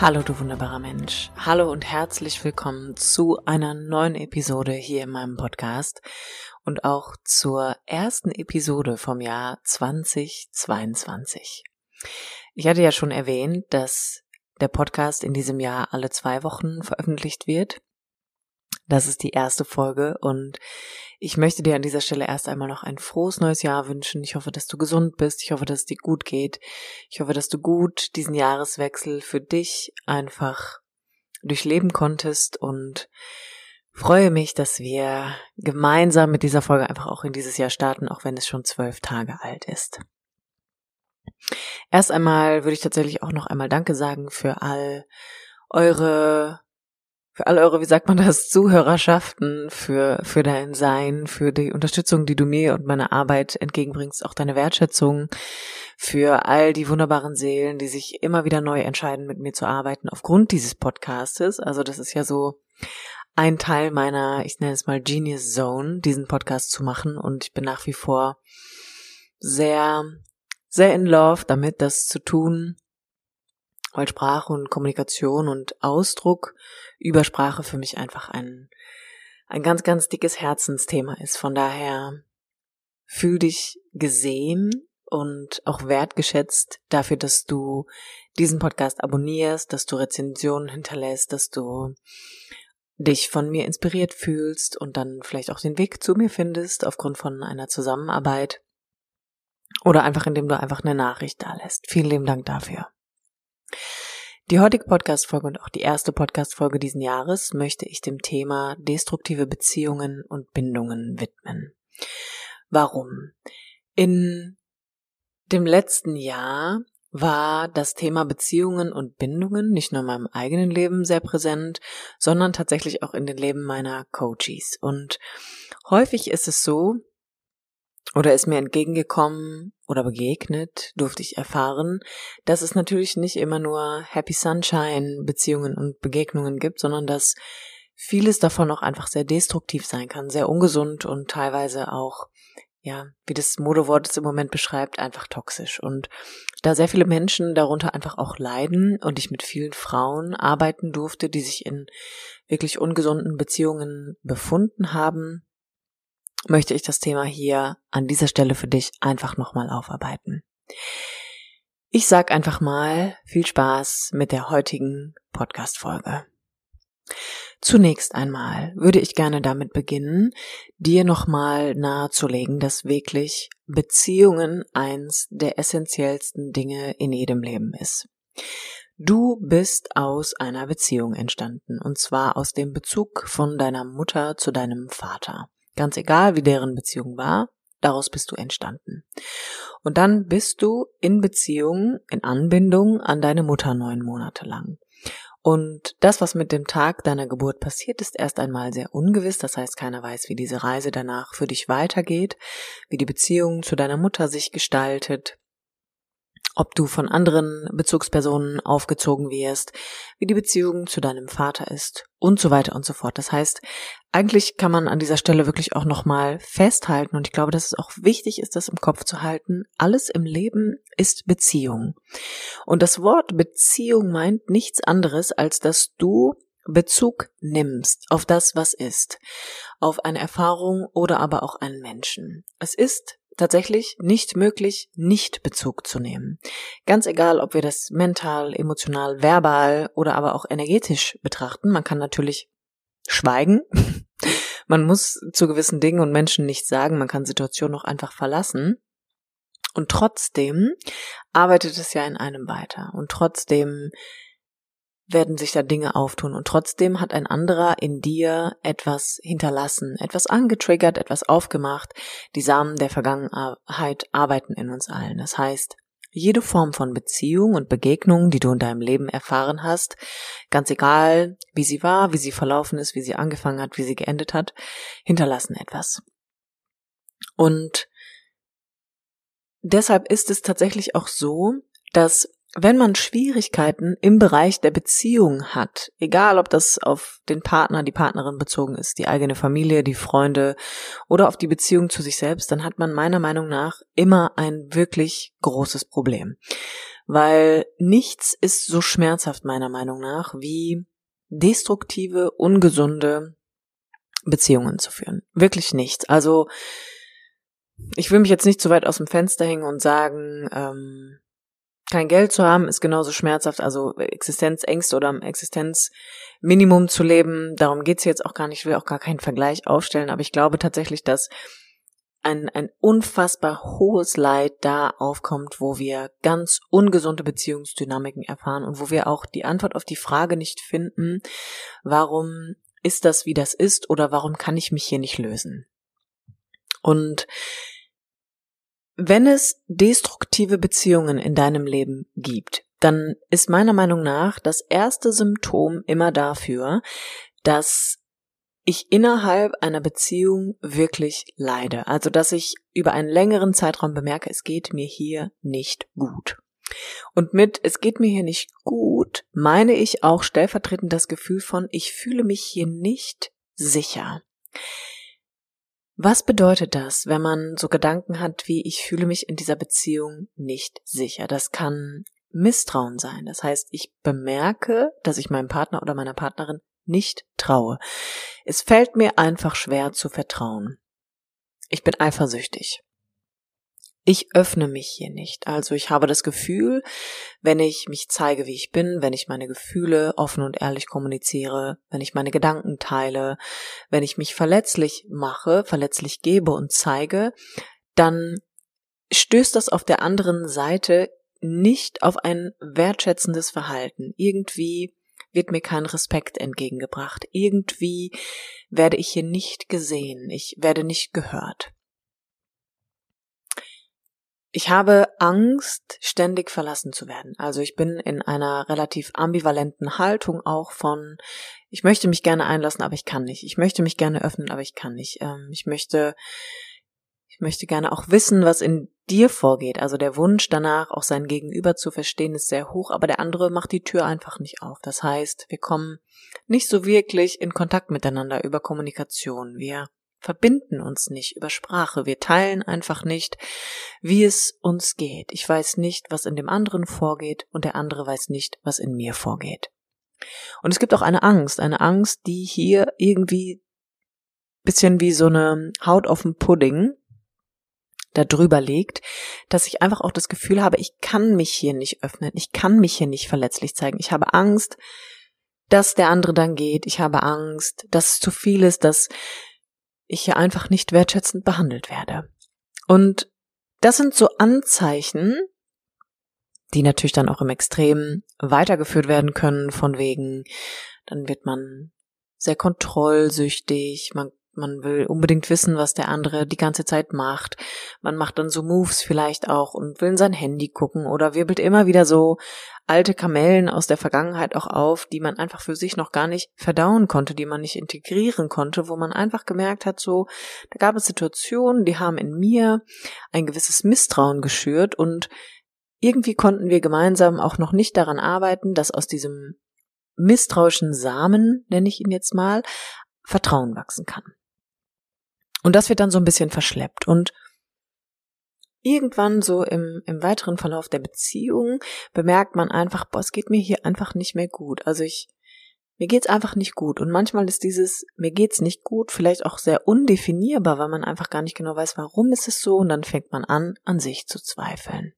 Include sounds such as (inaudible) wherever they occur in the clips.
Hallo du wunderbarer Mensch. Hallo und herzlich willkommen zu einer neuen Episode hier in meinem Podcast und auch zur ersten Episode vom Jahr 2022. Ich hatte ja schon erwähnt, dass der Podcast in diesem Jahr alle zwei Wochen veröffentlicht wird. Das ist die erste Folge und ich möchte dir an dieser Stelle erst einmal noch ein frohes neues Jahr wünschen. Ich hoffe, dass du gesund bist. Ich hoffe, dass es dir gut geht. Ich hoffe, dass du gut diesen Jahreswechsel für dich einfach durchleben konntest und freue mich, dass wir gemeinsam mit dieser Folge einfach auch in dieses Jahr starten, auch wenn es schon zwölf Tage alt ist. Erst einmal würde ich tatsächlich auch noch einmal Danke sagen für all eure für all eure, wie sagt man das, Zuhörerschaften, für, für dein Sein, für die Unterstützung, die du mir und meiner Arbeit entgegenbringst, auch deine Wertschätzung, für all die wunderbaren Seelen, die sich immer wieder neu entscheiden, mit mir zu arbeiten, aufgrund dieses Podcastes. Also das ist ja so ein Teil meiner, ich nenne es mal Genius Zone, diesen Podcast zu machen und ich bin nach wie vor sehr, sehr in love damit, das zu tun, weil Sprache und Kommunikation und Ausdruck über Sprache für mich einfach ein, ein ganz, ganz dickes Herzensthema ist. Von daher fühl dich gesehen und auch wertgeschätzt dafür, dass du diesen Podcast abonnierst, dass du Rezensionen hinterlässt, dass du dich von mir inspiriert fühlst und dann vielleicht auch den Weg zu mir findest aufgrund von einer Zusammenarbeit oder einfach indem du einfach eine Nachricht da lässt. Vielen lieben Dank dafür. Die heutige Podcast-Folge und auch die erste Podcast-Folge diesen Jahres möchte ich dem Thema destruktive Beziehungen und Bindungen widmen. Warum? In dem letzten Jahr war das Thema Beziehungen und Bindungen nicht nur in meinem eigenen Leben sehr präsent, sondern tatsächlich auch in den Leben meiner Coaches. Und häufig ist es so, oder ist mir entgegengekommen oder begegnet, durfte ich erfahren, dass es natürlich nicht immer nur Happy Sunshine Beziehungen und Begegnungen gibt, sondern dass vieles davon auch einfach sehr destruktiv sein kann, sehr ungesund und teilweise auch, ja, wie das Modewort es im Moment beschreibt, einfach toxisch. Und da sehr viele Menschen darunter einfach auch leiden und ich mit vielen Frauen arbeiten durfte, die sich in wirklich ungesunden Beziehungen befunden haben, möchte ich das Thema hier an dieser Stelle für dich einfach nochmal aufarbeiten. Ich sag einfach mal viel Spaß mit der heutigen Podcast-Folge. Zunächst einmal würde ich gerne damit beginnen, dir nochmal nahezulegen, dass wirklich Beziehungen eins der essentiellsten Dinge in jedem Leben ist. Du bist aus einer Beziehung entstanden, und zwar aus dem Bezug von deiner Mutter zu deinem Vater. Ganz egal, wie deren Beziehung war, daraus bist du entstanden. Und dann bist du in Beziehung, in Anbindung an deine Mutter neun Monate lang. Und das, was mit dem Tag deiner Geburt passiert, ist erst einmal sehr ungewiss. Das heißt, keiner weiß, wie diese Reise danach für dich weitergeht, wie die Beziehung zu deiner Mutter sich gestaltet, ob du von anderen Bezugspersonen aufgezogen wirst, wie die Beziehung zu deinem Vater ist und so weiter und so fort. Das heißt, eigentlich kann man an dieser Stelle wirklich auch nochmal festhalten und ich glaube, dass es auch wichtig ist, das im Kopf zu halten. Alles im Leben ist Beziehung. Und das Wort Beziehung meint nichts anderes, als dass du Bezug nimmst auf das, was ist, auf eine Erfahrung oder aber auch einen Menschen. Es ist tatsächlich nicht möglich, nicht Bezug zu nehmen. Ganz egal, ob wir das mental, emotional, verbal oder aber auch energetisch betrachten. Man kann natürlich schweigen. (laughs) Man muss zu gewissen Dingen und Menschen nichts sagen. Man kann Situationen auch einfach verlassen. Und trotzdem arbeitet es ja in einem weiter. Und trotzdem werden sich da Dinge auftun und trotzdem hat ein anderer in dir etwas hinterlassen, etwas angetriggert, etwas aufgemacht. Die Samen der Vergangenheit arbeiten in uns allen. Das heißt, Jede Form von Beziehung und Begegnung, die du in deinem Leben erfahren hast, ganz egal, wie sie war, wie sie verlaufen ist, wie sie angefangen hat, wie sie geendet hat, hinterlassen etwas. Und deshalb ist es tatsächlich auch so, dass wenn man Schwierigkeiten im Bereich der Beziehung hat, egal ob das auf den Partner, die Partnerin bezogen ist, die eigene Familie, die Freunde oder auf die Beziehung zu sich selbst, dann hat man meiner Meinung nach immer ein wirklich großes Problem. Weil nichts ist so schmerzhaft meiner Meinung nach wie destruktive, ungesunde Beziehungen zu führen. Wirklich nichts. Also ich will mich jetzt nicht zu weit aus dem Fenster hängen und sagen, ähm, kein Geld zu haben ist genauso schmerzhaft, also Existenzängste oder Existenzminimum zu leben. Darum geht's jetzt auch gar nicht. Ich will auch gar keinen Vergleich aufstellen, aber ich glaube tatsächlich, dass ein, ein unfassbar hohes Leid da aufkommt, wo wir ganz ungesunde Beziehungsdynamiken erfahren und wo wir auch die Antwort auf die Frage nicht finden, warum ist das, wie das ist oder warum kann ich mich hier nicht lösen. Und wenn es destruktive Beziehungen in deinem Leben gibt, dann ist meiner Meinung nach das erste Symptom immer dafür, dass ich innerhalb einer Beziehung wirklich leide. Also, dass ich über einen längeren Zeitraum bemerke, es geht mir hier nicht gut. Und mit es geht mir hier nicht gut, meine ich auch stellvertretend das Gefühl von, ich fühle mich hier nicht sicher. Was bedeutet das, wenn man so Gedanken hat wie ich fühle mich in dieser Beziehung nicht sicher? Das kann Misstrauen sein. Das heißt, ich bemerke, dass ich meinem Partner oder meiner Partnerin nicht traue. Es fällt mir einfach schwer zu vertrauen. Ich bin eifersüchtig ich öffne mich hier nicht. Also ich habe das Gefühl, wenn ich mich zeige, wie ich bin, wenn ich meine Gefühle offen und ehrlich kommuniziere, wenn ich meine Gedanken teile, wenn ich mich verletzlich mache, verletzlich gebe und zeige, dann stößt das auf der anderen Seite nicht auf ein wertschätzendes Verhalten. Irgendwie wird mir kein Respekt entgegengebracht. Irgendwie werde ich hier nicht gesehen. Ich werde nicht gehört. Ich habe Angst, ständig verlassen zu werden. Also ich bin in einer relativ ambivalenten Haltung auch von, ich möchte mich gerne einlassen, aber ich kann nicht. Ich möchte mich gerne öffnen, aber ich kann nicht. Ähm, ich möchte, ich möchte gerne auch wissen, was in dir vorgeht. Also der Wunsch danach, auch sein Gegenüber zu verstehen, ist sehr hoch, aber der andere macht die Tür einfach nicht auf. Das heißt, wir kommen nicht so wirklich in Kontakt miteinander über Kommunikation. Wir verbinden uns nicht über Sprache. Wir teilen einfach nicht, wie es uns geht. Ich weiß nicht, was in dem anderen vorgeht und der andere weiß nicht, was in mir vorgeht. Und es gibt auch eine Angst, eine Angst, die hier irgendwie bisschen wie so eine Haut auf dem Pudding da drüber liegt, dass ich einfach auch das Gefühl habe, ich kann mich hier nicht öffnen, ich kann mich hier nicht verletzlich zeigen. Ich habe Angst, dass der andere dann geht. Ich habe Angst, dass es zu viel ist, dass ich hier einfach nicht wertschätzend behandelt werde. Und das sind so Anzeichen, die natürlich dann auch im Extrem weitergeführt werden können, von wegen, dann wird man sehr kontrollsüchtig, man man will unbedingt wissen, was der andere die ganze Zeit macht. Man macht dann so Moves vielleicht auch und will in sein Handy gucken oder wirbelt immer wieder so alte Kamellen aus der Vergangenheit auch auf, die man einfach für sich noch gar nicht verdauen konnte, die man nicht integrieren konnte, wo man einfach gemerkt hat, so, da gab es Situationen, die haben in mir ein gewisses Misstrauen geschürt und irgendwie konnten wir gemeinsam auch noch nicht daran arbeiten, dass aus diesem misstrauischen Samen, nenne ich ihn jetzt mal, Vertrauen wachsen kann. Und das wird dann so ein bisschen verschleppt. Und irgendwann so im, im weiteren Verlauf der Beziehung bemerkt man einfach, boah, es geht mir hier einfach nicht mehr gut. Also ich, mir geht's einfach nicht gut. Und manchmal ist dieses, mir geht's nicht gut, vielleicht auch sehr undefinierbar, weil man einfach gar nicht genau weiß, warum ist es so. Und dann fängt man an, an sich zu zweifeln.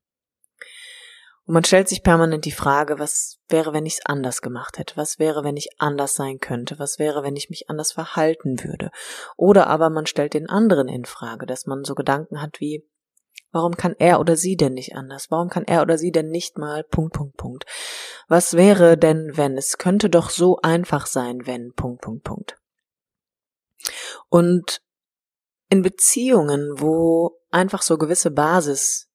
Und man stellt sich permanent die Frage, was wäre, wenn ich es anders gemacht hätte? Was wäre, wenn ich anders sein könnte? Was wäre, wenn ich mich anders verhalten würde? Oder aber man stellt den anderen in Frage, dass man so Gedanken hat wie, warum kann er oder sie denn nicht anders? Warum kann er oder sie denn nicht mal Punkt, Punkt, Punkt? Was wäre denn, wenn? Es könnte doch so einfach sein, wenn Punkt, Punkt, Punkt. Und in Beziehungen, wo einfach so gewisse Basis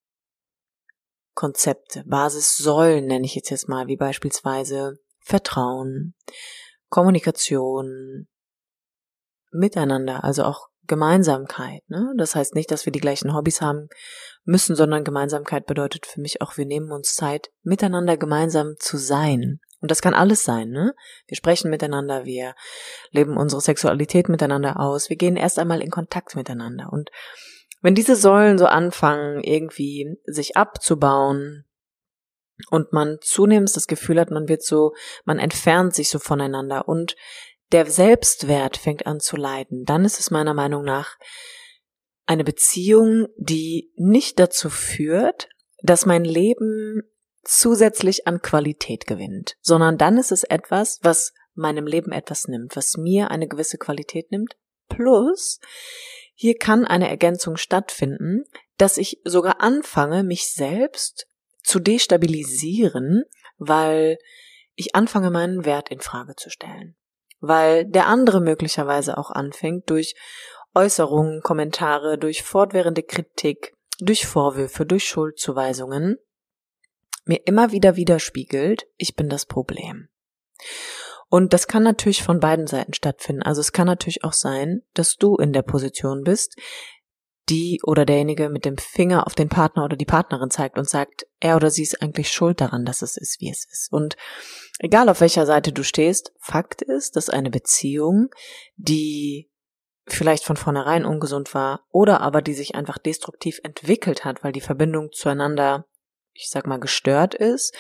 Basiskonzepte, Basissäulen nenne ich jetzt jetzt mal, wie beispielsweise Vertrauen, Kommunikation, Miteinander, also auch Gemeinsamkeit. Ne? Das heißt nicht, dass wir die gleichen Hobbys haben müssen, sondern Gemeinsamkeit bedeutet für mich auch, wir nehmen uns Zeit, miteinander gemeinsam zu sein. Und das kann alles sein, ne? Wir sprechen miteinander, wir leben unsere Sexualität miteinander aus, wir gehen erst einmal in Kontakt miteinander. Und wenn diese Säulen so anfangen, irgendwie sich abzubauen und man zunehmend das Gefühl hat, man wird so, man entfernt sich so voneinander und der Selbstwert fängt an zu leiden, dann ist es meiner Meinung nach eine Beziehung, die nicht dazu führt, dass mein Leben zusätzlich an Qualität gewinnt, sondern dann ist es etwas, was meinem Leben etwas nimmt, was mir eine gewisse Qualität nimmt. Plus, hier kann eine Ergänzung stattfinden, dass ich sogar anfange, mich selbst zu destabilisieren, weil ich anfange, meinen Wert in Frage zu stellen. Weil der andere möglicherweise auch anfängt, durch Äußerungen, Kommentare, durch fortwährende Kritik, durch Vorwürfe, durch Schuldzuweisungen mir immer wieder widerspiegelt, ich bin das Problem. Und das kann natürlich von beiden Seiten stattfinden. Also es kann natürlich auch sein, dass du in der Position bist, die oder derjenige mit dem Finger auf den Partner oder die Partnerin zeigt und sagt, er oder sie ist eigentlich schuld daran, dass es ist, wie es ist. Und egal auf welcher Seite du stehst, Fakt ist, dass eine Beziehung, die vielleicht von vornherein ungesund war oder aber die sich einfach destruktiv entwickelt hat, weil die Verbindung zueinander ich sag mal, gestört ist,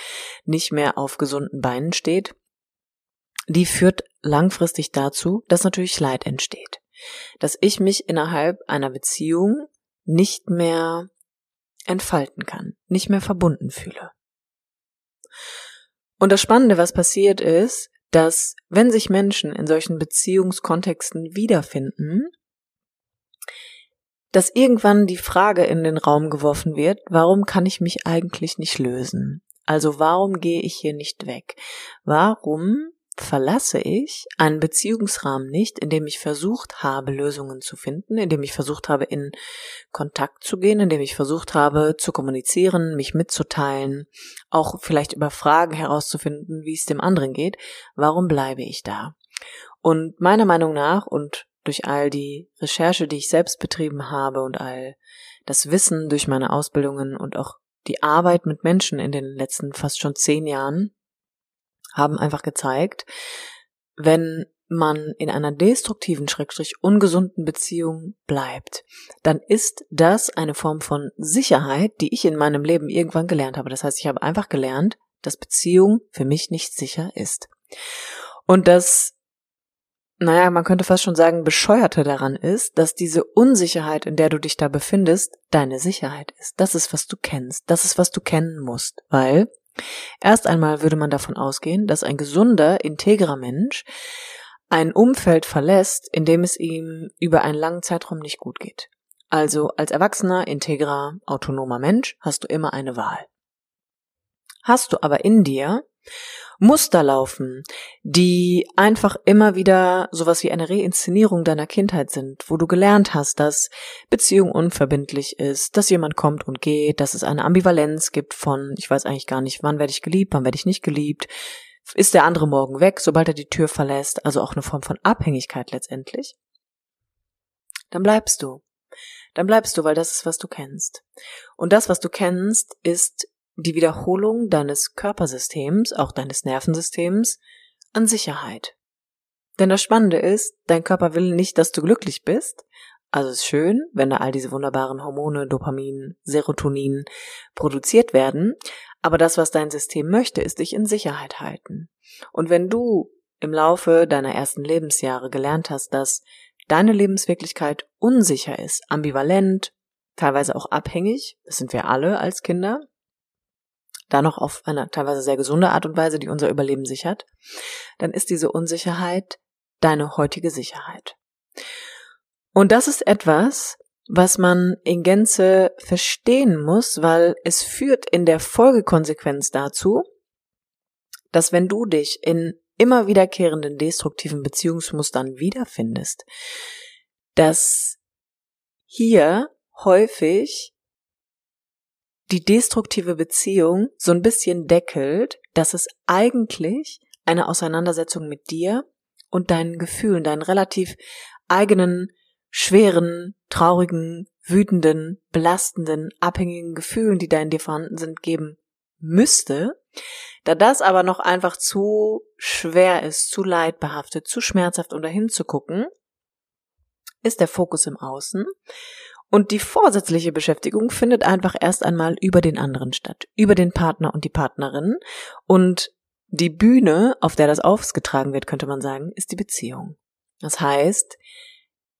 nicht mehr auf gesunden Beinen steht, die führt langfristig dazu, dass natürlich Leid entsteht. Dass ich mich innerhalb einer Beziehung nicht mehr entfalten kann, nicht mehr verbunden fühle. Und das Spannende, was passiert ist, dass wenn sich Menschen in solchen Beziehungskontexten wiederfinden, dass irgendwann die Frage in den Raum geworfen wird, warum kann ich mich eigentlich nicht lösen? Also warum gehe ich hier nicht weg? Warum verlasse ich einen Beziehungsrahmen nicht, in dem ich versucht habe, Lösungen zu finden, in dem ich versucht habe, in Kontakt zu gehen, in dem ich versucht habe, zu kommunizieren, mich mitzuteilen, auch vielleicht über Fragen herauszufinden, wie es dem anderen geht. Warum bleibe ich da? Und meiner Meinung nach, und durch all die Recherche, die ich selbst betrieben habe und all das Wissen durch meine Ausbildungen und auch die Arbeit mit Menschen in den letzten fast schon zehn Jahren haben einfach gezeigt, wenn man in einer destruktiven, schrägstrich ungesunden Beziehung bleibt, dann ist das eine Form von Sicherheit, die ich in meinem Leben irgendwann gelernt habe. Das heißt, ich habe einfach gelernt, dass Beziehung für mich nicht sicher ist. Und das naja, man könnte fast schon sagen, bescheuerte daran ist, dass diese Unsicherheit, in der du dich da befindest, deine Sicherheit ist. Das ist, was du kennst. Das ist, was du kennen musst. Weil erst einmal würde man davon ausgehen, dass ein gesunder, integrer Mensch ein Umfeld verlässt, in dem es ihm über einen langen Zeitraum nicht gut geht. Also als erwachsener, integrer, autonomer Mensch hast du immer eine Wahl. Hast du aber in dir Muster laufen, die einfach immer wieder sowas wie eine Reinszenierung deiner Kindheit sind, wo du gelernt hast, dass Beziehung unverbindlich ist, dass jemand kommt und geht, dass es eine Ambivalenz gibt von, ich weiß eigentlich gar nicht, wann werde ich geliebt, wann werde ich nicht geliebt, ist der andere morgen weg, sobald er die Tür verlässt, also auch eine Form von Abhängigkeit letztendlich, dann bleibst du. Dann bleibst du, weil das ist, was du kennst. Und das, was du kennst, ist die Wiederholung deines Körpersystems, auch deines Nervensystems, an Sicherheit. Denn das Spannende ist, dein Körper will nicht, dass du glücklich bist. Also ist schön, wenn da all diese wunderbaren Hormone, Dopamin, Serotonin produziert werden. Aber das, was dein System möchte, ist dich in Sicherheit halten. Und wenn du im Laufe deiner ersten Lebensjahre gelernt hast, dass deine Lebenswirklichkeit unsicher ist, ambivalent, teilweise auch abhängig, das sind wir alle als Kinder, da noch auf eine teilweise sehr gesunde Art und Weise, die unser Überleben sichert, dann ist diese Unsicherheit deine heutige Sicherheit. Und das ist etwas, was man in Gänze verstehen muss, weil es führt in der Folgekonsequenz dazu, dass wenn du dich in immer wiederkehrenden destruktiven Beziehungsmustern wiederfindest, dass hier häufig die destruktive Beziehung so ein bisschen deckelt, dass es eigentlich eine Auseinandersetzung mit dir und deinen Gefühlen, deinen relativ eigenen, schweren, traurigen, wütenden, belastenden, abhängigen Gefühlen, die da in dir vorhanden sind, geben müsste. Da das aber noch einfach zu schwer ist, zu leidbehaftet, zu schmerzhaft, um dahin zu gucken, ist der Fokus im Außen. Und die vorsätzliche Beschäftigung findet einfach erst einmal über den anderen statt, über den Partner und die Partnerin. Und die Bühne, auf der das ausgetragen wird, könnte man sagen, ist die Beziehung. Das heißt,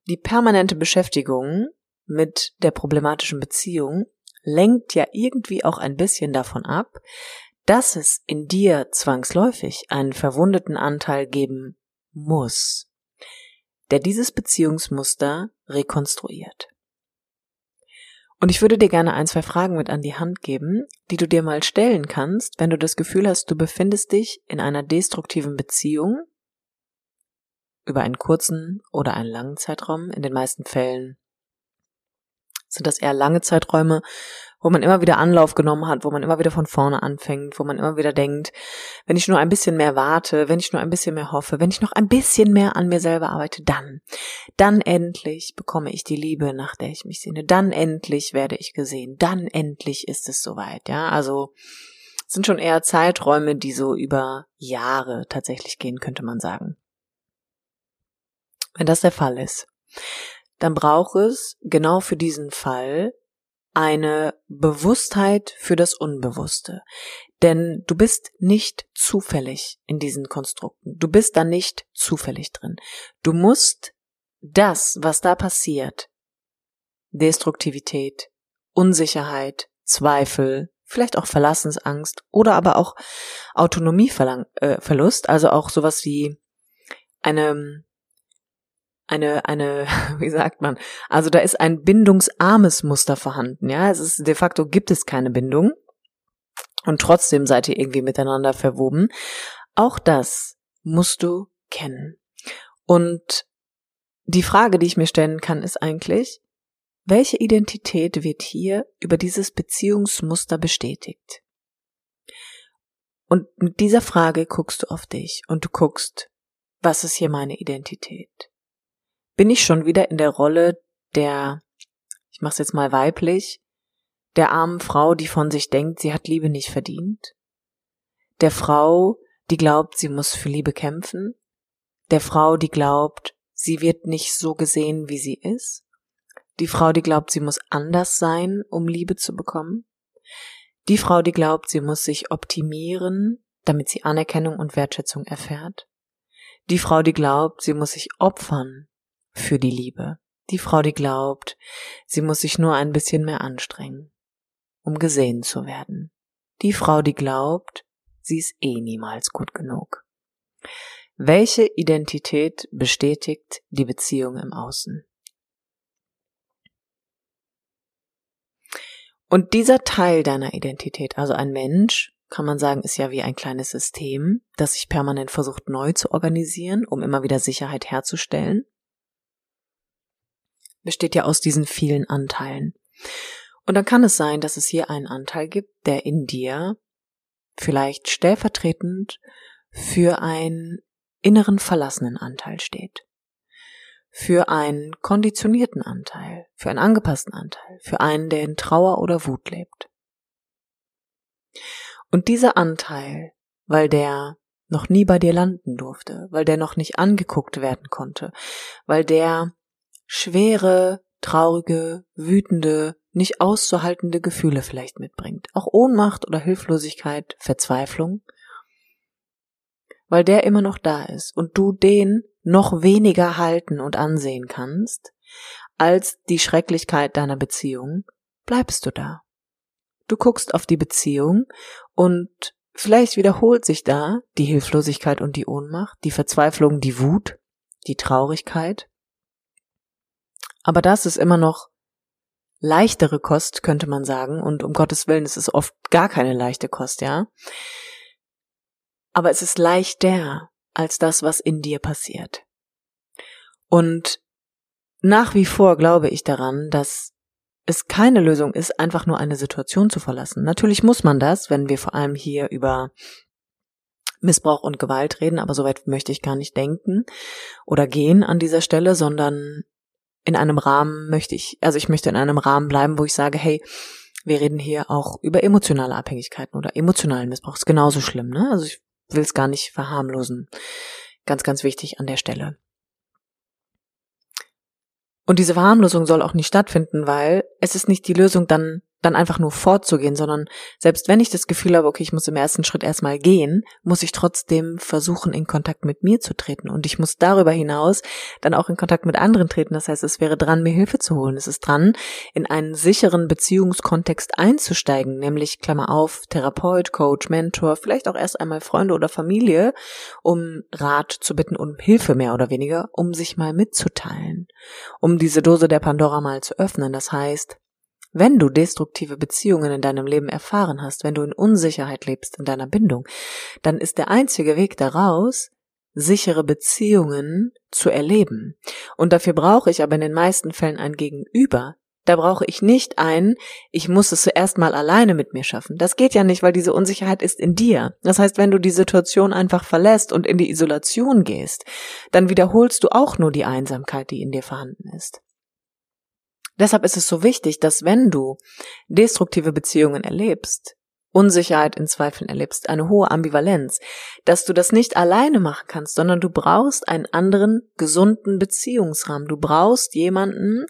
die permanente Beschäftigung mit der problematischen Beziehung lenkt ja irgendwie auch ein bisschen davon ab, dass es in dir zwangsläufig einen verwundeten Anteil geben muss, der dieses Beziehungsmuster rekonstruiert. Und ich würde dir gerne ein, zwei Fragen mit an die Hand geben, die du dir mal stellen kannst, wenn du das Gefühl hast, du befindest dich in einer destruktiven Beziehung über einen kurzen oder einen langen Zeitraum. In den meisten Fällen sind das eher lange Zeiträume, wo man immer wieder Anlauf genommen hat, wo man immer wieder von vorne anfängt, wo man immer wieder denkt, wenn ich nur ein bisschen mehr warte, wenn ich nur ein bisschen mehr hoffe, wenn ich noch ein bisschen mehr an mir selber arbeite, dann, dann endlich bekomme ich die Liebe, nach der ich mich sehne, dann endlich werde ich gesehen, dann endlich ist es soweit, ja, also, sind schon eher Zeiträume, die so über Jahre tatsächlich gehen, könnte man sagen. Wenn das der Fall ist, dann braucht es genau für diesen Fall eine Bewusstheit für das Unbewusste. Denn du bist nicht zufällig in diesen Konstrukten. Du bist da nicht zufällig drin. Du musst das, was da passiert, Destruktivität, Unsicherheit, Zweifel, vielleicht auch Verlassensangst oder aber auch Autonomieverlust, äh, also auch sowas wie eine eine, eine, (laughs) wie sagt man, also da ist ein bindungsarmes Muster vorhanden, ja, es ist de facto gibt es keine Bindung und trotzdem seid ihr irgendwie miteinander verwoben. Auch das musst du kennen. Und die Frage, die ich mir stellen kann, ist eigentlich, welche Identität wird hier über dieses Beziehungsmuster bestätigt? Und mit dieser Frage guckst du auf dich und du guckst, was ist hier meine Identität? Bin ich schon wieder in der Rolle der, ich mach's jetzt mal weiblich, der armen Frau, die von sich denkt, sie hat Liebe nicht verdient, der Frau, die glaubt, sie muss für Liebe kämpfen, der Frau, die glaubt, sie wird nicht so gesehen, wie sie ist, die Frau, die glaubt, sie muss anders sein, um Liebe zu bekommen, die Frau, die glaubt, sie muss sich optimieren, damit sie Anerkennung und Wertschätzung erfährt, die Frau, die glaubt, sie muss sich opfern, für die Liebe. Die Frau, die glaubt, sie muss sich nur ein bisschen mehr anstrengen, um gesehen zu werden. Die Frau, die glaubt, sie ist eh niemals gut genug. Welche Identität bestätigt die Beziehung im Außen? Und dieser Teil deiner Identität, also ein Mensch, kann man sagen, ist ja wie ein kleines System, das sich permanent versucht neu zu organisieren, um immer wieder Sicherheit herzustellen besteht ja aus diesen vielen Anteilen. Und dann kann es sein, dass es hier einen Anteil gibt, der in dir vielleicht stellvertretend für einen inneren verlassenen Anteil steht. Für einen konditionierten Anteil, für einen angepassten Anteil, für einen, der in Trauer oder Wut lebt. Und dieser Anteil, weil der noch nie bei dir landen durfte, weil der noch nicht angeguckt werden konnte, weil der schwere, traurige, wütende, nicht auszuhaltende Gefühle vielleicht mitbringt. Auch Ohnmacht oder Hilflosigkeit, Verzweiflung. Weil der immer noch da ist und du den noch weniger halten und ansehen kannst, als die Schrecklichkeit deiner Beziehung, bleibst du da. Du guckst auf die Beziehung und vielleicht wiederholt sich da die Hilflosigkeit und die Ohnmacht, die Verzweiflung, die Wut, die Traurigkeit. Aber das ist immer noch leichtere Kost, könnte man sagen. Und um Gottes Willen, es ist oft gar keine leichte Kost, ja. Aber es ist leichter als das, was in dir passiert. Und nach wie vor glaube ich daran, dass es keine Lösung ist, einfach nur eine Situation zu verlassen. Natürlich muss man das, wenn wir vor allem hier über Missbrauch und Gewalt reden, aber soweit möchte ich gar nicht denken oder gehen an dieser Stelle, sondern in einem Rahmen möchte ich, also ich möchte in einem Rahmen bleiben, wo ich sage, hey, wir reden hier auch über emotionale Abhängigkeiten oder emotionalen Missbrauch. Ist genauso schlimm, ne? Also ich will es gar nicht verharmlosen. Ganz, ganz wichtig an der Stelle. Und diese Verharmlosung soll auch nicht stattfinden, weil es ist nicht die Lösung, dann dann einfach nur fortzugehen, sondern selbst wenn ich das Gefühl habe, okay, ich muss im ersten Schritt erstmal gehen, muss ich trotzdem versuchen, in Kontakt mit mir zu treten. Und ich muss darüber hinaus dann auch in Kontakt mit anderen treten. Das heißt, es wäre dran, mir Hilfe zu holen. Es ist dran, in einen sicheren Beziehungskontext einzusteigen, nämlich Klammer auf, Therapeut, Coach, Mentor, vielleicht auch erst einmal Freunde oder Familie, um Rat zu bitten und Hilfe mehr oder weniger, um sich mal mitzuteilen, um diese Dose der Pandora mal zu öffnen. Das heißt, wenn du destruktive Beziehungen in deinem Leben erfahren hast, wenn du in Unsicherheit lebst in deiner Bindung, dann ist der einzige Weg daraus, sichere Beziehungen zu erleben. Und dafür brauche ich aber in den meisten Fällen ein Gegenüber. Da brauche ich nicht ein, ich muss es zuerst mal alleine mit mir schaffen. Das geht ja nicht, weil diese Unsicherheit ist in dir. Das heißt, wenn du die Situation einfach verlässt und in die Isolation gehst, dann wiederholst du auch nur die Einsamkeit, die in dir vorhanden ist. Deshalb ist es so wichtig, dass wenn du destruktive Beziehungen erlebst, Unsicherheit in Zweifeln erlebst, eine hohe Ambivalenz, dass du das nicht alleine machen kannst, sondern du brauchst einen anderen gesunden Beziehungsrahmen. Du brauchst jemanden,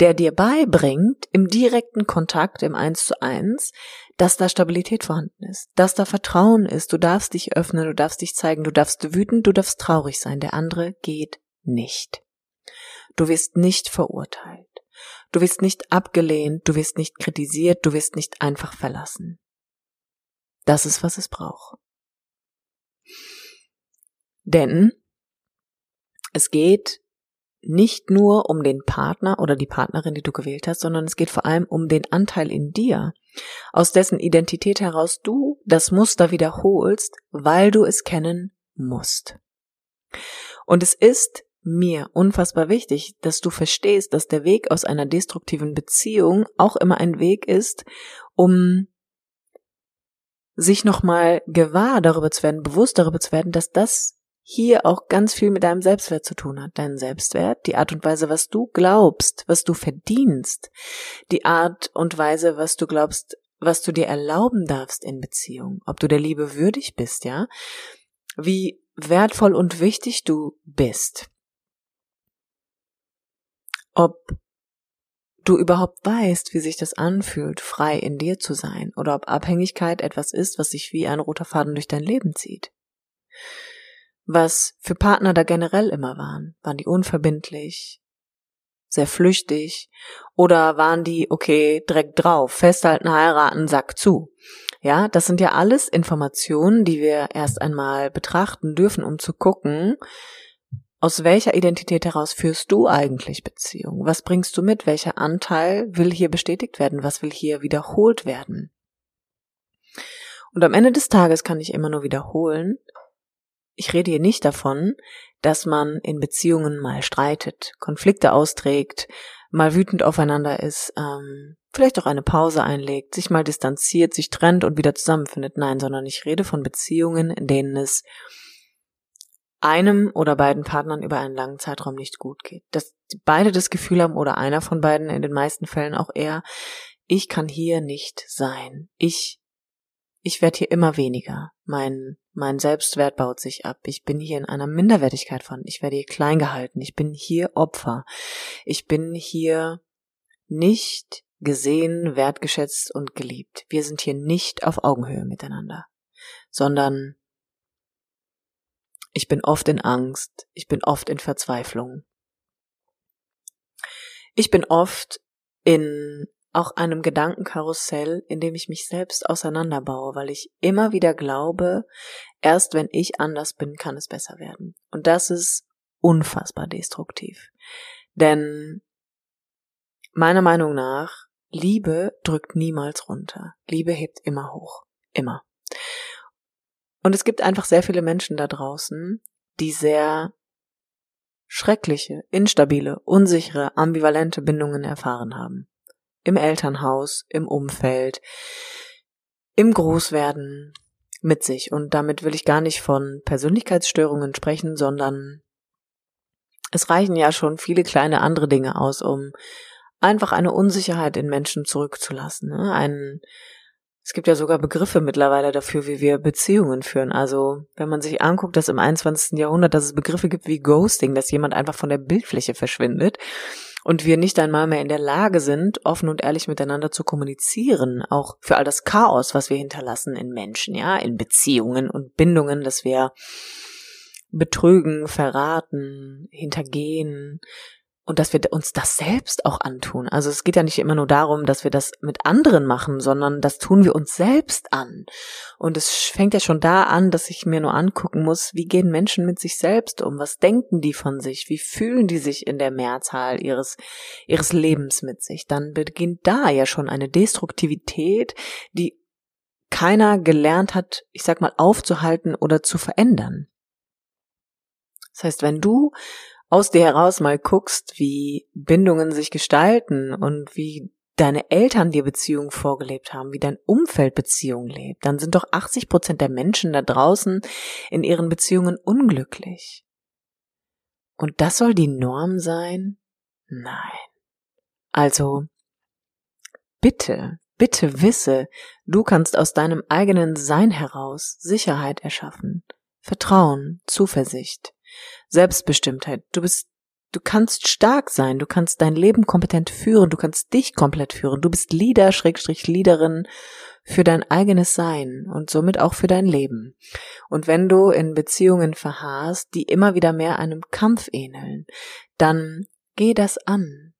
der dir beibringt, im direkten Kontakt, im Eins zu eins, dass da Stabilität vorhanden ist, dass da Vertrauen ist. Du darfst dich öffnen, du darfst dich zeigen, du darfst wütend, du darfst traurig sein. Der andere geht nicht. Du wirst nicht verurteilt. Du wirst nicht abgelehnt, du wirst nicht kritisiert, du wirst nicht einfach verlassen. Das ist, was es braucht. Denn es geht nicht nur um den Partner oder die Partnerin, die du gewählt hast, sondern es geht vor allem um den Anteil in dir, aus dessen Identität heraus du das Muster wiederholst, weil du es kennen musst. Und es ist mir unfassbar wichtig, dass du verstehst, dass der Weg aus einer destruktiven Beziehung auch immer ein Weg ist, um sich nochmal gewahr darüber zu werden, bewusst darüber zu werden, dass das hier auch ganz viel mit deinem Selbstwert zu tun hat. Dein Selbstwert, die Art und Weise, was du glaubst, was du verdienst, die Art und Weise, was du glaubst, was du dir erlauben darfst in Beziehung, ob du der Liebe würdig bist, ja, wie wertvoll und wichtig du bist ob du überhaupt weißt, wie sich das anfühlt, frei in dir zu sein, oder ob Abhängigkeit etwas ist, was sich wie ein roter Faden durch dein Leben zieht. Was für Partner da generell immer waren, waren die unverbindlich, sehr flüchtig, oder waren die, okay, direkt drauf, festhalten, heiraten, Sack zu. Ja, das sind ja alles Informationen, die wir erst einmal betrachten dürfen, um zu gucken, aus welcher Identität heraus führst du eigentlich Beziehung? Was bringst du mit? Welcher Anteil will hier bestätigt werden? Was will hier wiederholt werden? Und am Ende des Tages kann ich immer nur wiederholen, ich rede hier nicht davon, dass man in Beziehungen mal streitet, Konflikte austrägt, mal wütend aufeinander ist, ähm, vielleicht auch eine Pause einlegt, sich mal distanziert, sich trennt und wieder zusammenfindet. Nein, sondern ich rede von Beziehungen, in denen es einem oder beiden Partnern über einen langen Zeitraum nicht gut geht. Dass beide das Gefühl haben oder einer von beiden in den meisten Fällen auch eher, ich kann hier nicht sein. Ich, ich werde hier immer weniger. Mein, mein Selbstwert baut sich ab. Ich bin hier in einer Minderwertigkeit von. Ich werde hier klein gehalten. Ich bin hier Opfer. Ich bin hier nicht gesehen, wertgeschätzt und geliebt. Wir sind hier nicht auf Augenhöhe miteinander, sondern ich bin oft in Angst. Ich bin oft in Verzweiflung. Ich bin oft in auch einem Gedankenkarussell, in dem ich mich selbst auseinanderbaue, weil ich immer wieder glaube, erst wenn ich anders bin, kann es besser werden. Und das ist unfassbar destruktiv. Denn meiner Meinung nach, Liebe drückt niemals runter. Liebe hebt immer hoch. Immer. Und es gibt einfach sehr viele Menschen da draußen, die sehr schreckliche, instabile, unsichere, ambivalente Bindungen erfahren haben. im Elternhaus, im Umfeld, im Großwerden mit sich. Und damit will ich gar nicht von Persönlichkeitsstörungen sprechen, sondern es reichen ja schon viele kleine andere Dinge aus, um einfach eine Unsicherheit in Menschen zurückzulassen. Ne? Ein, es gibt ja sogar Begriffe mittlerweile dafür, wie wir Beziehungen führen. Also wenn man sich anguckt, dass im 21. Jahrhundert, dass es Begriffe gibt wie Ghosting, dass jemand einfach von der Bildfläche verschwindet und wir nicht einmal mehr in der Lage sind, offen und ehrlich miteinander zu kommunizieren, auch für all das Chaos, was wir hinterlassen in Menschen, ja, in Beziehungen und Bindungen, dass wir betrügen, verraten, hintergehen, und dass wir uns das selbst auch antun. Also es geht ja nicht immer nur darum, dass wir das mit anderen machen, sondern das tun wir uns selbst an. Und es fängt ja schon da an, dass ich mir nur angucken muss, wie gehen Menschen mit sich selbst um? Was denken die von sich? Wie fühlen die sich in der Mehrzahl ihres, ihres Lebens mit sich? Dann beginnt da ja schon eine Destruktivität, die keiner gelernt hat, ich sag mal, aufzuhalten oder zu verändern. Das heißt, wenn du aus dir heraus mal guckst, wie Bindungen sich gestalten und wie deine Eltern dir Beziehungen vorgelebt haben, wie dein Umfeld Beziehungen lebt, dann sind doch 80 Prozent der Menschen da draußen in ihren Beziehungen unglücklich. Und das soll die Norm sein? Nein. Also, bitte, bitte wisse, du kannst aus deinem eigenen Sein heraus Sicherheit erschaffen, Vertrauen, Zuversicht. Selbstbestimmtheit. Du bist, du kannst stark sein, du kannst dein Leben kompetent führen, du kannst dich komplett führen. Du bist Leader, Schrägstrich Leaderin für dein eigenes Sein und somit auch für dein Leben. Und wenn du in Beziehungen verharrst, die immer wieder mehr einem Kampf ähneln, dann geh das an.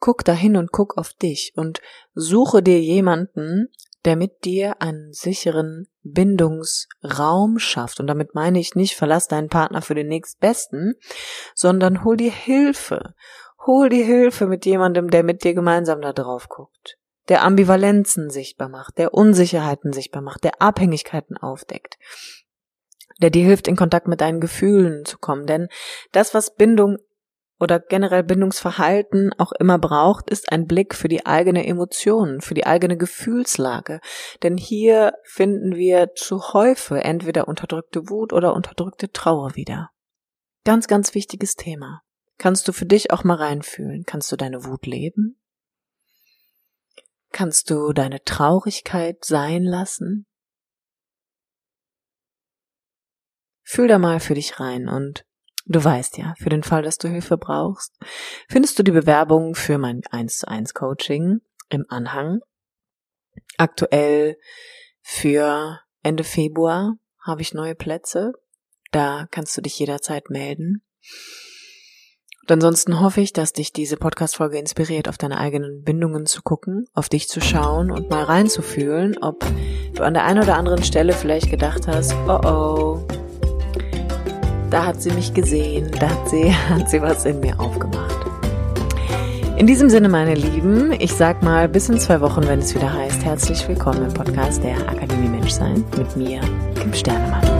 Guck dahin und guck auf dich und suche dir jemanden, der mit dir einen sicheren Bindungsraum schafft. Und damit meine ich nicht, verlass deinen Partner für den nächstbesten, sondern hol dir Hilfe. Hol dir Hilfe mit jemandem, der mit dir gemeinsam da drauf guckt, der Ambivalenzen sichtbar macht, der Unsicherheiten sichtbar macht, der Abhängigkeiten aufdeckt, der dir hilft, in Kontakt mit deinen Gefühlen zu kommen. Denn das, was Bindung oder generell Bindungsverhalten auch immer braucht, ist ein Blick für die eigene Emotion, für die eigene Gefühlslage. Denn hier finden wir zu Häufe entweder unterdrückte Wut oder unterdrückte Trauer wieder. Ganz, ganz wichtiges Thema. Kannst du für dich auch mal reinfühlen? Kannst du deine Wut leben? Kannst du deine Traurigkeit sein lassen? Fühl da mal für dich rein und Du weißt ja, für den Fall, dass du Hilfe brauchst, findest du die Bewerbung für mein 1 zu 1 Coaching im Anhang. Aktuell für Ende Februar habe ich neue Plätze. Da kannst du dich jederzeit melden. Und ansonsten hoffe ich, dass dich diese Podcast-Folge inspiriert, auf deine eigenen Bindungen zu gucken, auf dich zu schauen und mal reinzufühlen, ob du an der einen oder anderen Stelle vielleicht gedacht hast, oh oh, da hat sie mich gesehen, da hat sie, (laughs) hat sie was in mir aufgemacht. In diesem Sinne, meine Lieben, ich sag mal bis in zwei Wochen, wenn es wieder heißt, herzlich willkommen im Podcast der Akademie Menschsein mit mir, Kim Sternemann.